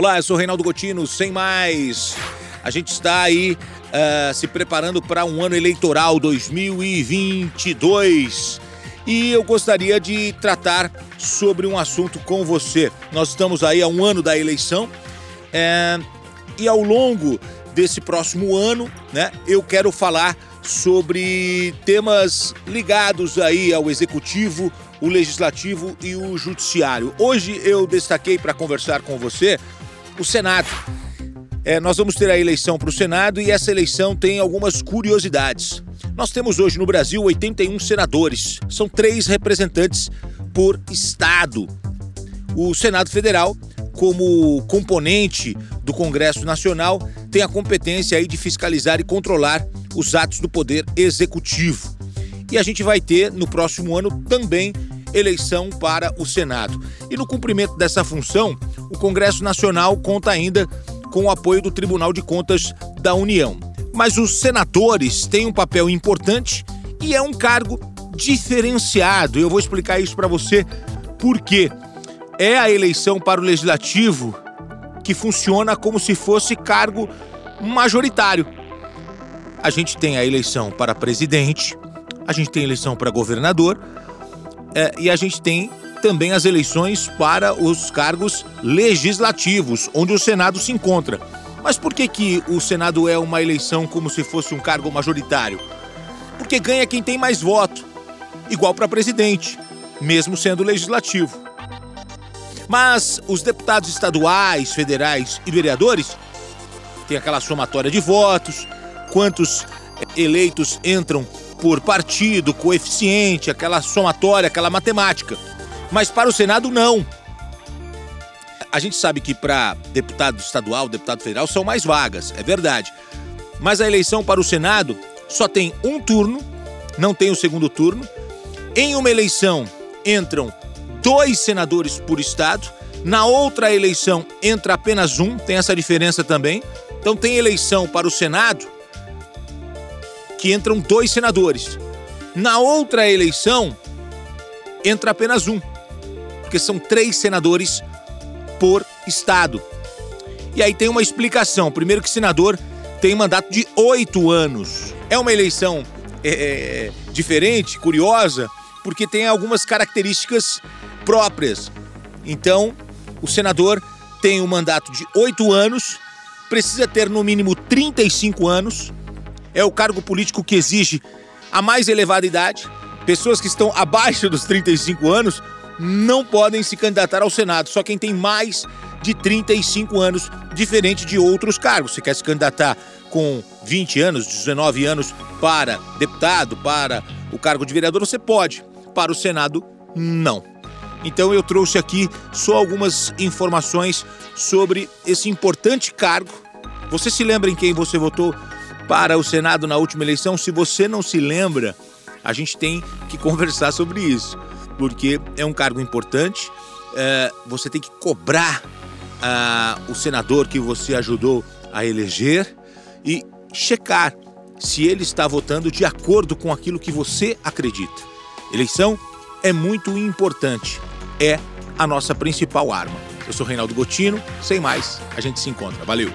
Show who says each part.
Speaker 1: Olá, eu sou Reinaldo Gotino, sem mais. A gente está aí uh, se preparando para um ano eleitoral 2022 e eu gostaria de tratar sobre um assunto com você. Nós estamos aí a um ano da eleição é, e ao longo desse próximo ano, né, eu quero falar sobre temas ligados aí ao executivo, o legislativo e o judiciário. Hoje eu destaquei para conversar com você o Senado. É, nós vamos ter a eleição para o Senado e essa eleição tem algumas curiosidades. Nós temos hoje no Brasil 81 senadores, são três representantes por estado. O Senado Federal, como componente do Congresso Nacional, tem a competência aí de fiscalizar e controlar os atos do Poder Executivo. E a gente vai ter no próximo ano também eleição para o Senado. E no cumprimento dessa função, o Congresso Nacional conta ainda com o apoio do Tribunal de Contas da União. Mas os senadores têm um papel importante e é um cargo diferenciado. Eu vou explicar isso para você por quê. É a eleição para o legislativo que funciona como se fosse cargo majoritário. A gente tem a eleição para presidente, a gente tem eleição para governador é, e a gente tem também as eleições para os cargos legislativos, onde o Senado se encontra. Mas por que, que o Senado é uma eleição como se fosse um cargo majoritário? Porque ganha quem tem mais voto, igual para presidente, mesmo sendo legislativo. Mas os deputados estaduais, federais e vereadores têm aquela somatória de votos, quantos eleitos entram por partido, coeficiente, aquela somatória, aquela matemática. Mas para o Senado, não. A gente sabe que para deputado estadual, deputado federal, são mais vagas, é verdade. Mas a eleição para o Senado só tem um turno, não tem o segundo turno. Em uma eleição entram dois senadores por estado, na outra eleição entra apenas um, tem essa diferença também. Então tem eleição para o Senado que entram dois senadores. Na outra eleição entra apenas um porque são três senadores por estado. E aí tem uma explicação. Primeiro que senador tem mandato de oito anos. É uma eleição é, é, diferente, curiosa, porque tem algumas características próprias. Então, o senador tem um mandato de oito anos, precisa ter no mínimo 35 anos, é o cargo político que exige a mais elevada idade. Pessoas que estão abaixo dos 35 anos não podem se candidatar ao Senado, só quem tem mais de 35 anos, diferente de outros cargos. Se quer se candidatar com 20 anos, 19 anos para deputado, para o cargo de vereador, você pode. Para o Senado, não. Então eu trouxe aqui só algumas informações sobre esse importante cargo. Você se lembra em quem você votou para o Senado na última eleição? Se você não se lembra, a gente tem que conversar sobre isso porque é um cargo importante. É, você tem que cobrar uh, o senador que você ajudou a eleger e checar se ele está votando de acordo com aquilo que você acredita. Eleição é muito importante, é a nossa principal arma. Eu sou Reinaldo Gotino, sem mais, a gente se encontra. Valeu!